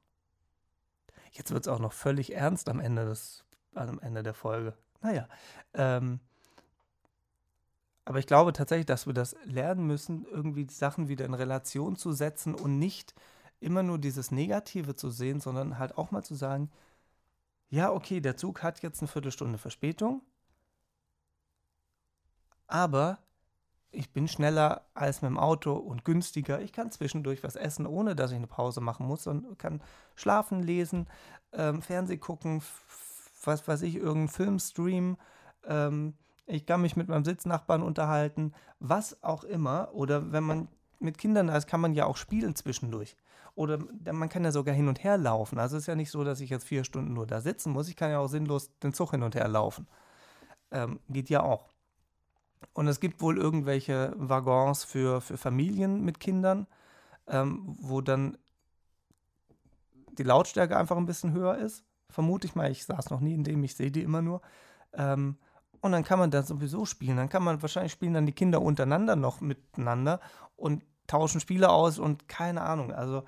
Jetzt wird es auch noch völlig ernst am Ende, des, am Ende der Folge. Naja, ähm, aber ich glaube tatsächlich, dass wir das lernen müssen, irgendwie die Sachen wieder in Relation zu setzen und nicht immer nur dieses Negative zu sehen, sondern halt auch mal zu sagen, ja, okay, der Zug hat jetzt eine Viertelstunde Verspätung, aber ich bin schneller als mit dem Auto und günstiger. Ich kann zwischendurch was essen, ohne dass ich eine Pause machen muss und kann schlafen, lesen, ähm, Fernseh gucken, was weiß ich, irgendeinen Film streamen. Ähm, ich kann mich mit meinem Sitznachbarn unterhalten, was auch immer. Oder wenn man mit Kindern ist, kann man ja auch spielen zwischendurch. Oder man kann ja sogar hin und her laufen. Also es ist ja nicht so, dass ich jetzt vier Stunden nur da sitzen muss. Ich kann ja auch sinnlos den Zug hin und her laufen. Ähm, geht ja auch. Und es gibt wohl irgendwelche Waggons für, für Familien mit Kindern, ähm, wo dann die Lautstärke einfach ein bisschen höher ist. Vermute ich mal, ich saß noch nie in dem, ich sehe die immer nur. Ähm, und dann kann man da sowieso spielen. Dann kann man wahrscheinlich spielen dann die Kinder untereinander noch miteinander und tauschen Spiele aus und keine Ahnung. Also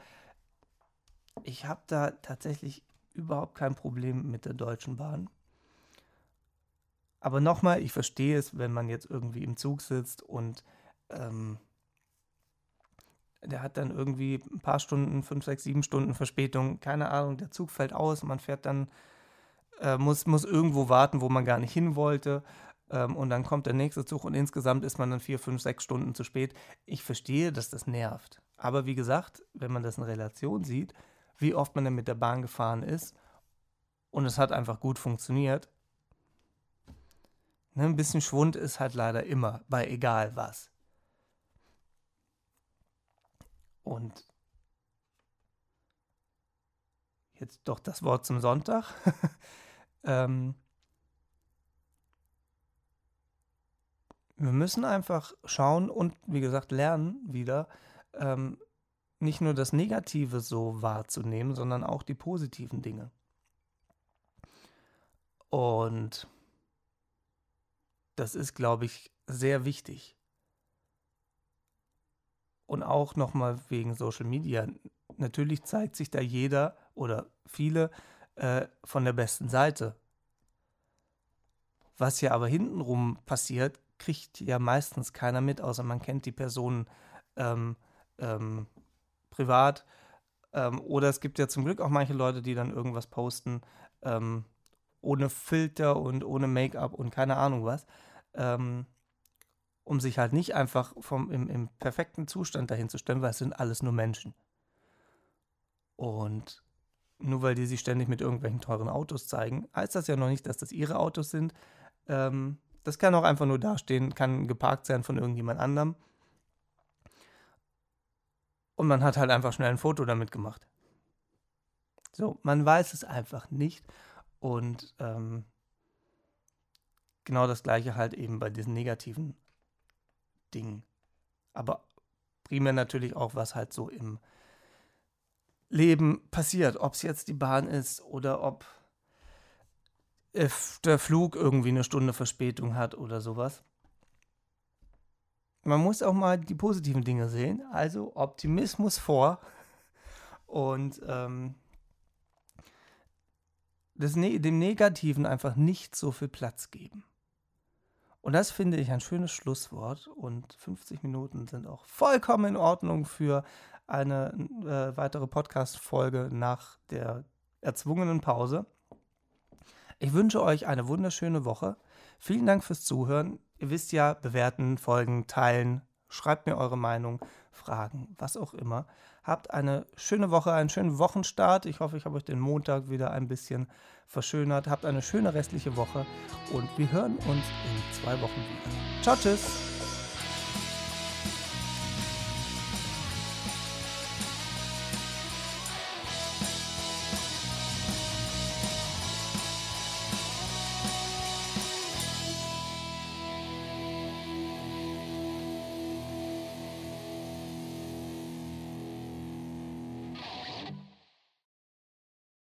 ich habe da tatsächlich überhaupt kein Problem mit der Deutschen Bahn. Aber nochmal, ich verstehe es, wenn man jetzt irgendwie im Zug sitzt und ähm, der hat dann irgendwie ein paar Stunden, fünf, sechs, sieben Stunden Verspätung, keine Ahnung, der Zug fällt aus, man fährt dann, äh, muss, muss irgendwo warten, wo man gar nicht hin wollte. Ähm, und dann kommt der nächste Zug und insgesamt ist man dann vier, fünf, sechs Stunden zu spät. Ich verstehe, dass das nervt. Aber wie gesagt, wenn man das in Relation sieht, wie oft man dann mit der Bahn gefahren ist und es hat einfach gut funktioniert, Ne, ein bisschen Schwund ist halt leider immer, bei egal was. Und jetzt doch das Wort zum Sonntag. ähm, wir müssen einfach schauen und, wie gesagt, lernen wieder, ähm, nicht nur das Negative so wahrzunehmen, sondern auch die positiven Dinge. Und das ist, glaube ich, sehr wichtig. Und auch nochmal wegen Social Media. Natürlich zeigt sich da jeder oder viele äh, von der besten Seite. Was ja aber hintenrum passiert, kriegt ja meistens keiner mit, außer man kennt die Person ähm, ähm, privat. Ähm, oder es gibt ja zum Glück auch manche Leute, die dann irgendwas posten, ähm, ohne Filter und ohne Make-up und keine Ahnung was, ähm, um sich halt nicht einfach vom, im, im perfekten Zustand dahin zu stellen, weil es sind alles nur Menschen. Und nur weil die sich ständig mit irgendwelchen teuren Autos zeigen, heißt das ja noch nicht, dass das ihre Autos sind. Ähm, das kann auch einfach nur dastehen, kann geparkt sein von irgendjemand anderem. Und man hat halt einfach schnell ein Foto damit gemacht. So, man weiß es einfach nicht. Und ähm, genau das gleiche halt eben bei diesen negativen Dingen. Aber primär natürlich auch, was halt so im Leben passiert. Ob es jetzt die Bahn ist oder ob der Flug irgendwie eine Stunde Verspätung hat oder sowas. Man muss auch mal die positiven Dinge sehen. Also Optimismus vor. Und ähm, ne dem Negativen einfach nicht so viel Platz geben. Und das finde ich ein schönes Schlusswort. Und 50 Minuten sind auch vollkommen in Ordnung für eine äh, weitere Podcast-Folge nach der erzwungenen Pause. Ich wünsche euch eine wunderschöne Woche. Vielen Dank fürs Zuhören. Ihr wisst ja, bewerten, folgen, teilen. Schreibt mir eure Meinung, Fragen, was auch immer. Habt eine schöne Woche, einen schönen Wochenstart. Ich hoffe, ich habe euch den Montag wieder ein bisschen verschönert. Habt eine schöne restliche Woche und wir hören uns in zwei Wochen wieder. Ciao, tschüss.